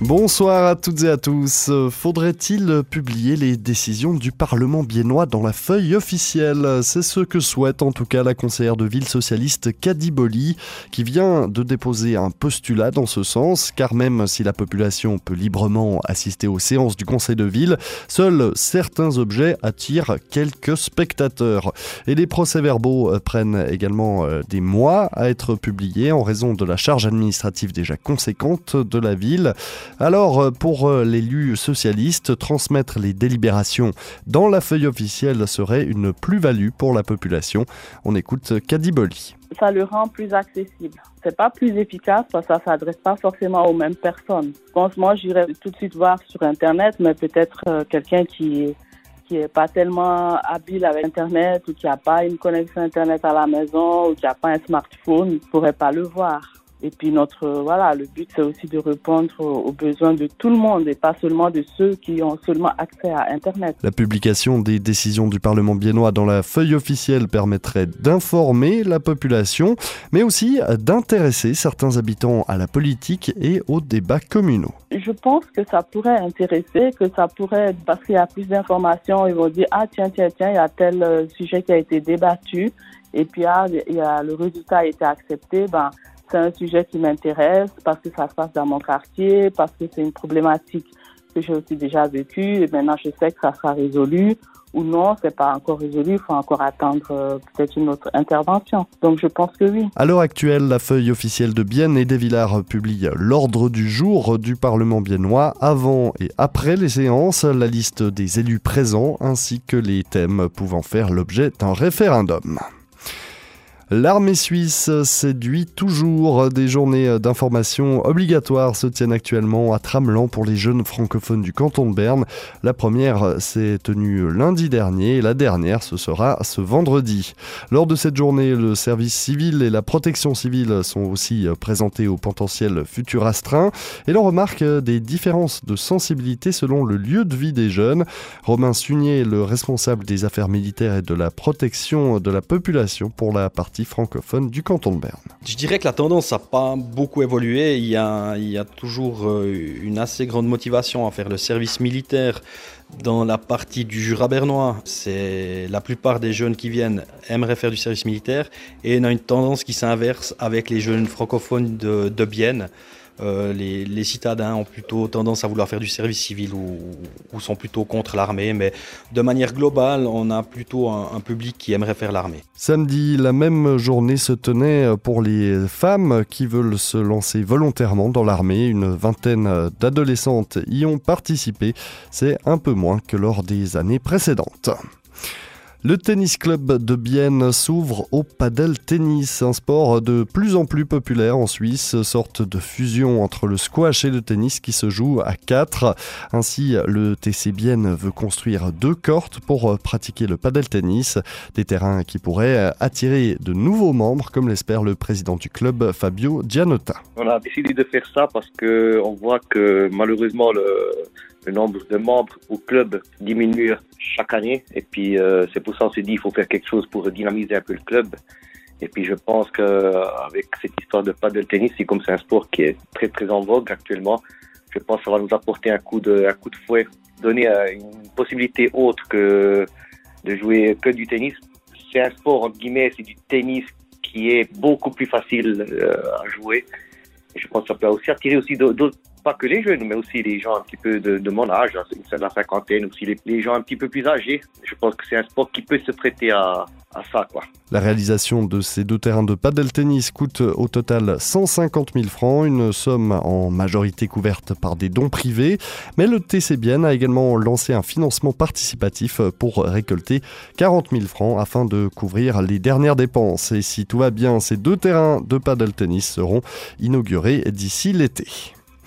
Bonsoir à toutes et à tous. Faudrait-il publier les décisions du Parlement biennois dans la feuille officielle? C'est ce que souhaite en tout cas la conseillère de ville socialiste Kadiboli, qui vient de déposer un postulat dans ce sens, car même si la population peut librement assister aux séances du conseil de ville, seuls certains objets attirent quelques spectateurs. Et les procès-verbaux prennent également euh, des mois à être publiés en raison de la charge administrative déjà conséquente de la ville. Alors, euh, pour euh, l'élu socialiste, transmettre les délibérations dans la feuille officielle serait une plus-value pour la population. On écoute Kadiboli. Ça le rend plus accessible. C'est pas plus efficace parce que ça s'adresse pas forcément aux mêmes personnes. Je pense, moi, j'irais tout de suite voir sur Internet, mais peut-être euh, quelqu'un qui qui est pas tellement habile avec Internet ou qui a pas une connexion Internet à la maison ou qui a pas un smartphone, ne pourrait pas le voir. Et puis notre voilà, le but c'est aussi de répondre aux besoins de tout le monde et pas seulement de ceux qui ont seulement accès à Internet. La publication des décisions du Parlement biennois dans la feuille officielle permettrait d'informer la population, mais aussi d'intéresser certains habitants à la politique et aux débats communaux. Je pense que ça pourrait intéresser, que ça pourrait, parce qu'il y a plus d'informations, ils vont dire ah tiens tiens tiens il y a tel euh, sujet qui a été débattu et puis ah, il y a, le résultat a été accepté, ben c'est un sujet qui m'intéresse parce que ça se passe dans mon quartier, parce que c'est une problématique que j'ai aussi déjà vécue et maintenant je sais que ça sera résolu ou non, c'est pas encore résolu, il faut encore attendre euh, peut-être une autre intervention. Donc je pense que oui. À l'heure actuelle, la feuille officielle de Bienne et des Villars publie l'ordre du jour du Parlement biennois avant et après les séances, la liste des élus présents ainsi que les thèmes pouvant faire l'objet d'un référendum. L'armée suisse séduit toujours. Des journées d'information obligatoires se tiennent actuellement à Tramelan pour les jeunes francophones du canton de Berne. La première s'est tenue lundi dernier et la dernière ce sera ce vendredi. Lors de cette journée, le service civil et la protection civile sont aussi présentés au potentiel futur astreint et l'on remarque des différences de sensibilité selon le lieu de vie des jeunes. Romain Sunier, le responsable des affaires militaires et de la protection de la population pour la partie francophone du canton de Berne. Je dirais que la tendance n'a pas beaucoup évolué. Il y, a, toujours euh, une assez grande motivation à faire le service militaire dans la partie du Jura bernois, c'est la plupart des jeunes qui viennent aimeraient faire du service militaire et on a une tendance qui s'inverse avec les jeunes francophones de, de Bienne. Euh, les, citadins ont plutôt tendance à vouloir faire du service civil ou, sont plutôt contre l'armée, mais de manière globale, on a plutôt un, public qui aimerait faire l'armée. Samedi, la même journée se tenait pour les femmes qui veulent se lancer volontairement dans l'armée. Une vingtaine d'adolescentes y ont participé. C'est un peu moins que lors des années précédentes. Le tennis club de Bienne s'ouvre au padel tennis, un sport de plus en plus populaire en Suisse, sorte de fusion entre le squash et le tennis qui se joue à 4. Ainsi, le TC Bienne veut construire deux cortes pour pratiquer le padel tennis, des terrains qui pourraient attirer de nouveaux membres, comme l'espère le président du club Fabio Gianotta. On a décidé de faire ça parce que on voit que malheureusement le le nombre de membres au club diminue chaque année. Et puis, euh, c'est pour ça qu'on s'est dit qu'il faut faire quelque chose pour dynamiser un peu le club. Et puis, je pense qu'avec cette histoire de paddle tennis, c'est comme c'est un sport qui est très, très en vogue actuellement, je pense que ça va nous apporter un coup de, un coup de fouet, donner euh, une possibilité autre que de jouer que du tennis. C'est un sport, entre guillemets, c'est du tennis qui est beaucoup plus facile euh, à jouer. Et je pense que ça peut aussi attirer aussi d'autres pas que les jeunes, mais aussi les gens un petit peu de, mon âge, la cinquantaine, aussi les, gens un petit peu plus âgés. Je pense que c'est un sport qui peut se prêter à, ça. La réalisation de ces deux terrains de paddle tennis coûte au total 150 000 francs, une somme en majorité couverte par des dons privés. Mais le TCBN a également lancé un financement participatif pour récolter 40 000 francs afin de couvrir les dernières dépenses. Et si tout va bien, ces deux terrains de paddle tennis seront inaugurés d'ici l'été.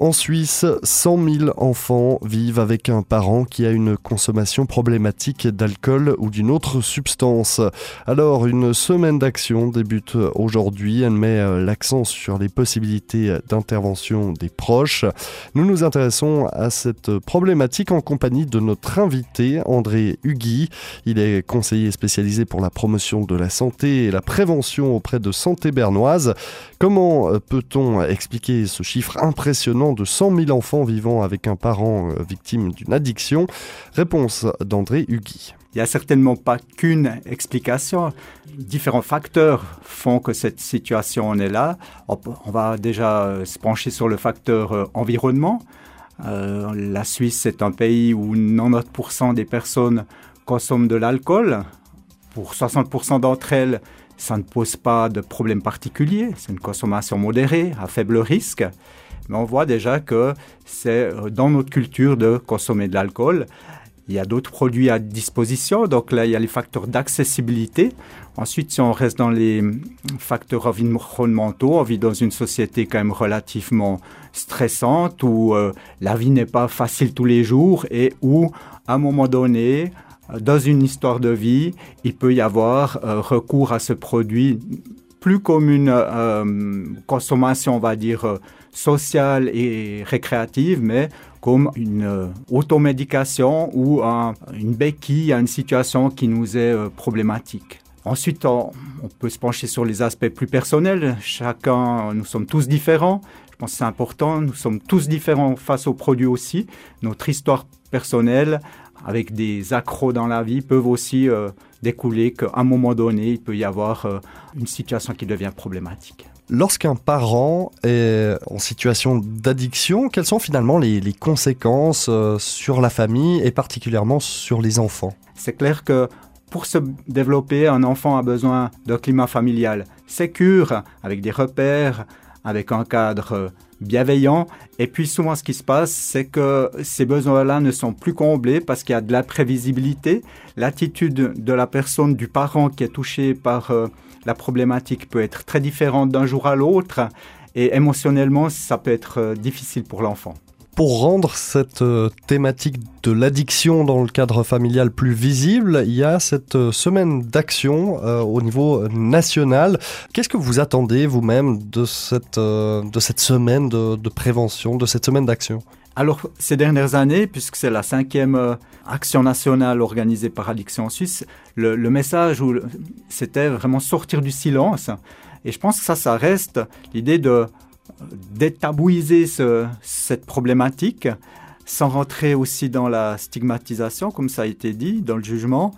En Suisse, 100 000 enfants vivent avec un parent qui a une consommation problématique d'alcool ou d'une autre substance. Alors, une semaine d'action débute aujourd'hui. Elle met euh, l'accent sur les possibilités d'intervention des proches. Nous nous intéressons à cette problématique en compagnie de notre invité, André Hugui. Il est conseiller spécialisé pour la promotion de la santé et la prévention auprès de Santé Bernoise. Comment peut-on expliquer ce chiffre impressionnant de 100 000 enfants vivant avec un parent euh, victime d'une addiction Réponse d'André Hugui. Il n'y a certainement pas qu'une explication. Différents facteurs font que cette situation en est là. On va déjà euh, se pencher sur le facteur euh, environnement. la Suisse est un pays où 90% des personnes consomment de l'alcool. Pour 60% d'entre elles, ça ne pose pas de problème particulier. C'est une consommation modérée, à faible risque mais on voit déjà que c'est euh, dans notre culture de consommer de l'alcool. Il y a d'autres produits à disposition, donc là, il y a les facteurs d'accessibilité. Ensuite, si on reste dans les hum, facteurs environnementaux, on vit dans une société quand même relativement stressante, où euh, la vie n'est pas facile tous les jours et où, à un moment donné, euh, dans une histoire de vie, il peut y avoir recours à ce produit plus comme une consommation, on va dire, sociale et récréative, mais comme une euh, automédication ou une béquille à une situation qui nous est euh, problématique. Ensuite, on, peut se pencher sur les aspects plus personnels. Chacun, nous sommes tous différents. Je pense que c'est important. Nous sommes tous différents face aux produits aussi. Notre histoire personnelle, avec des accros dans la vie, peuvent aussi euh, découler qu'à un moment donné, il peut y avoir une situation qui devient problématique. Lorsqu'un parent est en situation d'addiction, quelles sont finalement les, conséquences euh, sur la famille et particulièrement sur les enfants? C'est clair que pour se développer, un enfant a besoin d'un climat familial sécure, avec des repères, avec un cadre bienveillant. Et puis souvent ce qui se passe, c'est que ces besoins-là ne sont plus comblés parce qu'il y a de l'imprévisibilité. L'attitude de la personne, du parent qui est touché par... Euh, la problématique peut être très différente d'un jour à l'autre et émotionnellement, ça peut être euh, difficile pour l'enfant. Pour rendre cette euh, thématique de l'addiction dans le cadre familial plus visible, il y a cette euh, semaine d'action au niveau national. Qu'est-ce que vous attendez vous-même de cette, de cette semaine de prévention, de cette semaine d'action? Alors, ces dernières années, puisque c'est la cinquième euh, action nationale organisée par Addiction Suisse, le, message, c'était vraiment sortir du silence. Et je pense que ça, ça reste l'idée de détabouiser cette problématique sans rentrer aussi dans la stigmatisation, comme ça a été dit, dans le jugement,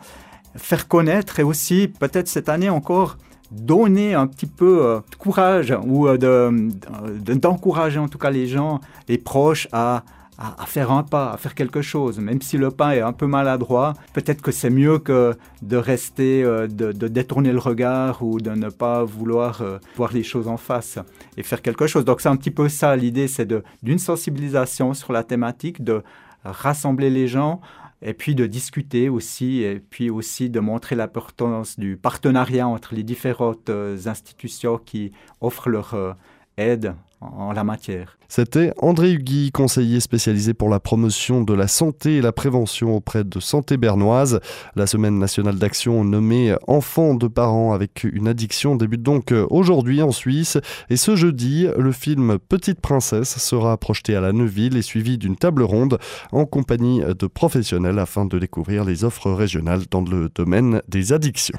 faire connaître et aussi, peut-être cette année encore, donner un petit peu euh, de courage ou euh, d'encourager en tout cas les gens, les proches à, à, faire un pas, à faire quelque chose. Même si le pas est un peu maladroit, peut-être que c'est mieux que de rester, euh, de, détourner le regard ou de ne pas vouloir voir les choses en face et faire quelque chose. Donc c'est un petit peu ça l'idée, c'est d'une sensibilisation sur la thématique, de rassembler les gens et puis de discuter aussi, et puis aussi de montrer l'importance du partenariat entre les différentes euh, institutions qui offrent leur euh, aide en la matière. C'était André Hugui, conseiller spécialisé pour la promotion de la santé et la prévention auprès de Santé Bernoise. La semaine nationale d'action nommée Enfants de parents avec une addiction débute donc aujourd'hui en Suisse. Et ce jeudi, le film Petite Princesse sera projeté à la Neuville et suivi d'une table ronde en compagnie de professionnels afin de découvrir les offres régionales dans le domaine des addictions.